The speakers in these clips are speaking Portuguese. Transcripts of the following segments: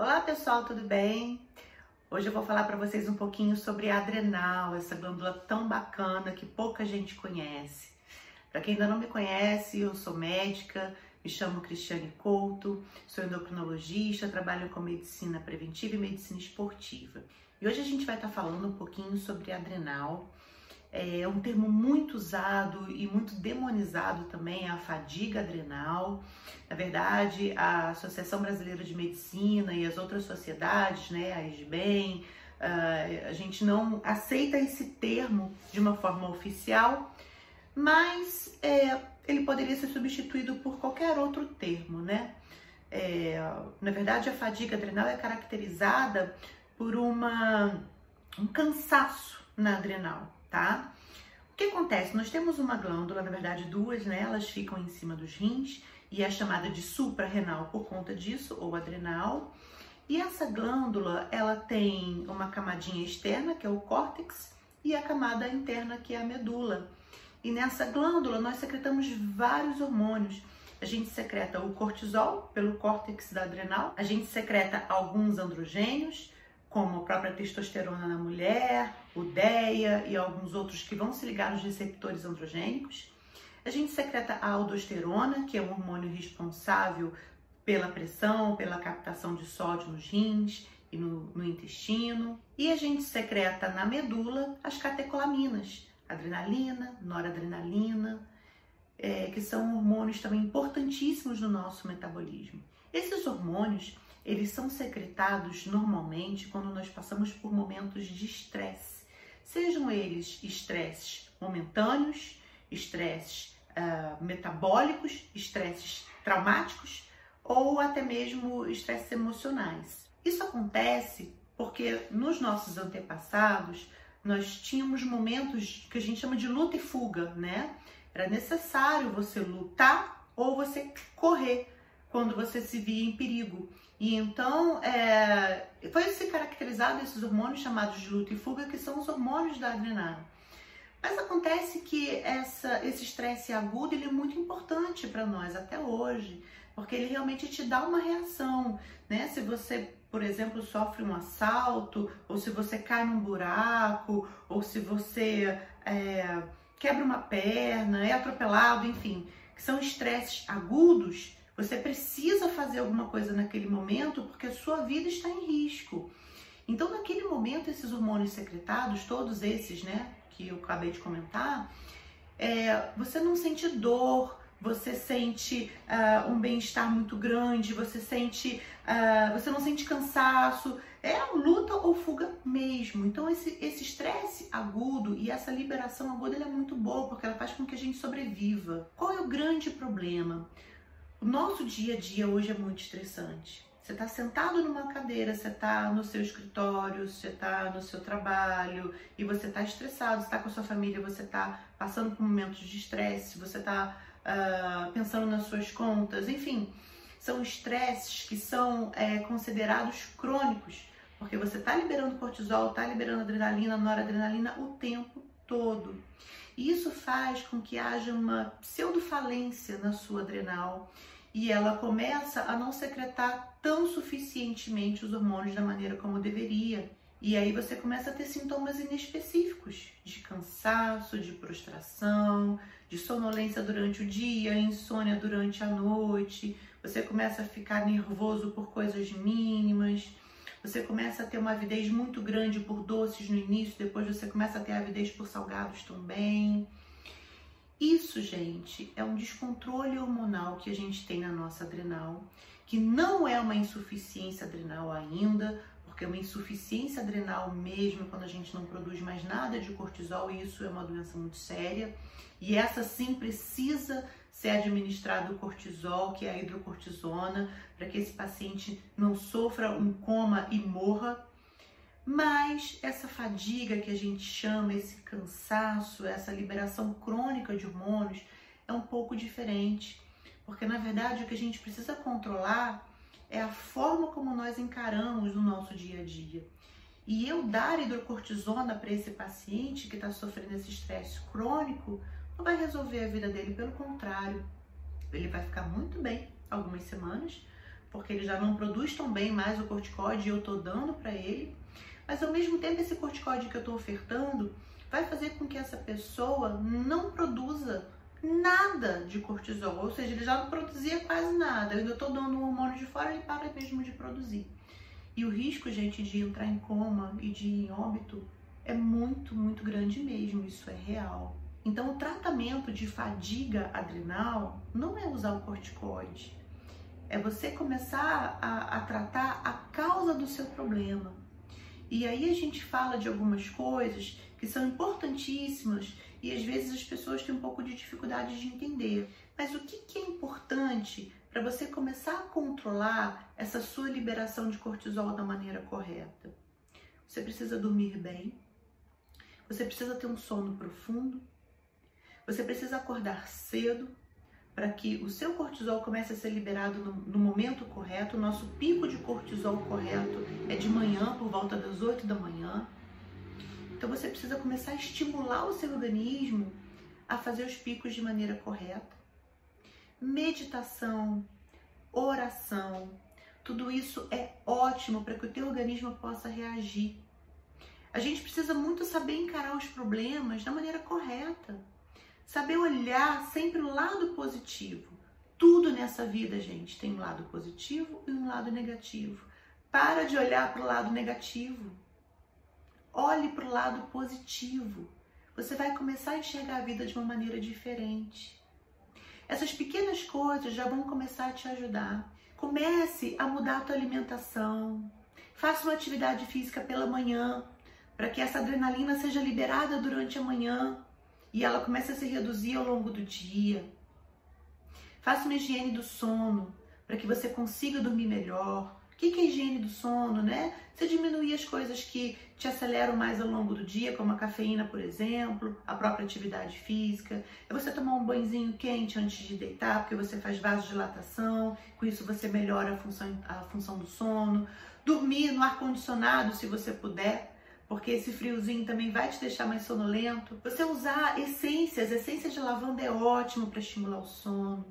Olá pessoal, tudo bem? Hoje eu vou falar para vocês um pouquinho sobre a adrenal, essa glândula tão bacana que pouca gente conhece. Para quem ainda não me conhece, eu sou médica, me chamo Cristiane Couto, sou endocrinologista, trabalho com medicina preventiva e medicina esportiva. E hoje a gente vai estar falando um pouquinho sobre adrenal é um termo muito usado e muito demonizado também, a fadiga adrenal. Na verdade, a Associação Brasileira de Medicina e as outras sociedades, né, a SBEM, ah, a gente não aceita esse termo de uma forma oficial, mas é, ele poderia ser substituído por qualquer outro termo, né? É, na verdade, a fadiga adrenal é caracterizada por uma, um cansaço na adrenal, tá? O que acontece? Nós temos uma glândula, na verdade duas, né? Elas ficam em cima dos rins e é chamada de suprarrenal por conta disso, ou adrenal. E essa glândula, ela tem uma camadinha externa, que é o córtex, e a camada interna, que é a medula. E nessa glândula nós secretamos vários hormônios. A gente secreta o cortisol pelo córtex da adrenal, a gente secreta alguns androgênios, como a própria testosterona na mulher, o DEA e alguns outros que vão se ligar nos receptores androgênicos. A gente secreta a aldosterona, que é um hormônio responsável pela pressão, pela captação de sódio nos rins e no, no intestino. E a gente secreta na medula as catecolaminas, adrenalina, noradrenalina, é, que são hormônios também importantíssimos no nosso metabolismo. Esses hormônios eles são secretados normalmente quando nós passamos por momentos de estresse, sejam eles estresses momentâneos, estresses uh, metabólicos, estresses traumáticos ou até mesmo estresses emocionais. Isso acontece porque nos nossos antepassados nós tínhamos momentos que a gente chama de luta e fuga, né? Era necessário você lutar ou você correr quando você se via em perigo. E então é, foi se caracterizado esses hormônios chamados de luta e fuga, que são os hormônios da adrenalina. Mas acontece que essa, esse estresse agudo ele é muito importante para nós até hoje, porque ele realmente te dá uma reação, né? Se você, por exemplo, sofre um assalto, ou se você cai num buraco, ou se você é, quebra uma perna, é atropelado, enfim, que são estresses agudos, você precisa fazer alguma coisa naquele momento porque a sua vida está em risco. Então, naquele momento, esses hormônios secretados, todos esses, né, que eu acabei de comentar, é, você não sente dor, você sente uh, um bem-estar muito grande, você sente, uh, você não sente cansaço, é luta ou fuga mesmo. Então esse estresse agudo e essa liberação aguda é muito boa porque ela faz com que a gente sobreviva. Qual é o grande problema? O nosso dia a dia hoje é muito estressante. Você está sentado numa cadeira, você está no seu escritório, você está no seu trabalho e você está estressado, está com a sua família, você está passando por momentos de estresse, você está uh, ah, pensando nas suas contas, enfim, são estresses que são é, considerados crônicos, porque você está liberando cortisol, está liberando adrenalina, noradrenalina o tempo todo. E isso faz com que haja uma pseudofalência na sua adrenal e ela começa a não secretar tão suficientemente os hormônios da maneira como deveria. E aí você começa a ter sintomas inespecíficos de cansaço, de prostração, de sonolência durante o dia, insônia durante a noite. Você começa a ficar nervoso por coisas mínimas. Você começa a ter uma avidez muito grande por doces no início, depois você começa a ter avidez por salgados também. Isso, gente, é um descontrole hormonal que a gente tem na nossa adrenal, que não é uma insuficiência adrenal ainda, porque é uma insuficiência adrenal mesmo quando a gente não produz mais nada de cortisol, e isso é uma doença muito séria. E essa sim precisa ser administrado o cortisol, que é a hidrocortisona, para que esse paciente não sofra um coma e morra mas essa fadiga que a gente chama, esse cansaço, essa liberação crônica de hormônios é um pouco diferente, porque na verdade o que a gente precisa controlar é a forma como nós encaramos o nosso dia a dia. E eu dar hidrocortisona para esse paciente que está sofrendo esse estresse crônico não vai resolver a vida dele, pelo contrário, ele vai ficar muito bem algumas semanas, porque ele já não produz tão bem mais o corticoide e eu tô dando para ele. Mas ao mesmo tempo esse corticoide que eu tô ofertando vai fazer com que essa pessoa não produza nada de cortisol, ou seja, ele já não produzia quase nada. Eu ainda tô dando um hormônio de fora, ele para mesmo de produzir. E o risco, gente, de entrar em coma e de ir em óbito é muito, muito grande mesmo, isso é real. Então, o tratamento de fadiga adrenal não é usar o corticoide, é você começar a, a tratar a causa do seu problema. E aí a gente fala de algumas coisas que são importantíssimas e às vezes as pessoas têm um pouco de dificuldade de entender. Mas o que, que é importante para você começar a controlar essa sua liberação de cortisol da maneira correta? Você precisa dormir bem, você precisa ter um sono profundo, você precisa acordar cedo para que o seu cortisol comece a ser liberado no, no, momento correto. O nosso pico de cortisol correto é de manhã, por volta das 8 da manhã. Então você precisa começar a estimular o seu organismo a fazer os picos de maneira correta. Meditação, oração, tudo isso é ótimo para que o teu organismo possa reagir. A gente precisa muito saber encarar os problemas da maneira correta. Saber olhar sempre o lado positivo. Tudo nessa vida, gente, tem um lado positivo e um lado negativo. Para de olhar para o lado negativo. Olhe para o lado positivo. Você vai começar a enxergar a vida de uma maneira diferente. Essas pequenas coisas já vão começar a te ajudar. Comece a mudar a tua alimentação. Faça uma atividade física pela manhã, para que essa adrenalina seja liberada durante a manhã e ela comece a se reduzir ao longo do dia. Faça uma higiene do sono, para que você consiga dormir melhor que, que é higiene do sono, né? Você diminuir as coisas que te aceleram mais ao longo do dia, como a cafeína, por exemplo, a própria atividade física. É você tomar um banhozinho quente antes de deitar, porque você faz vasodilatação, com isso você melhora a função, a função do sono. Dormir no ar-condicionado, se você puder, porque esse friozinho também vai te deixar mais sonolento. Você usar essências, essência de lavanda é ótimo para estimular o sono.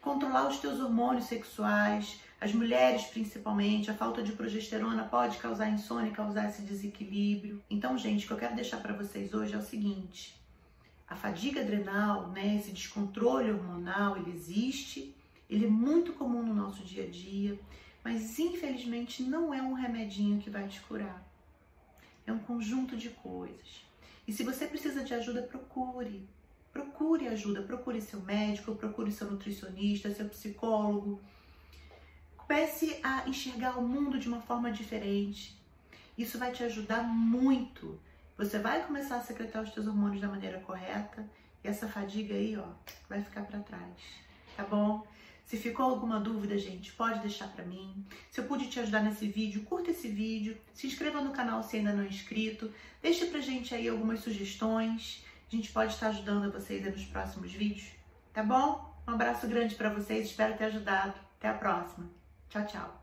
Controlar os teus hormônios sexuais, as mulheres, principalmente, a falta de progesterona pode causar insônia, causar esse desequilíbrio. Então, gente, o que eu quero deixar para vocês hoje é o seguinte: a fadiga adrenal, né, esse descontrole hormonal, ele existe, ele é muito comum no nosso dia a dia, mas infelizmente não é um remedinho que vai te curar. É um conjunto de coisas. E se você precisa de ajuda, procure. Procure ajuda, procure seu médico, procure seu nutricionista, seu psicólogo Comece a enxergar o mundo de uma forma diferente. Isso vai te ajudar muito. Você vai começar a secretar os teus hormônios da maneira correta e essa fadiga aí, ó, vai ficar para trás. Tá bom? Se ficou alguma dúvida, gente, pode deixar para mim. Se eu pude te ajudar nesse vídeo, curta esse vídeo, se inscreva no canal se ainda não é inscrito, deixe pra gente aí algumas sugestões. A gente pode estar ajudando vocês nos próximos vídeos, tá bom? Um abraço grande para vocês, espero ter ajudado. Até a próxima. Tchau, tchau.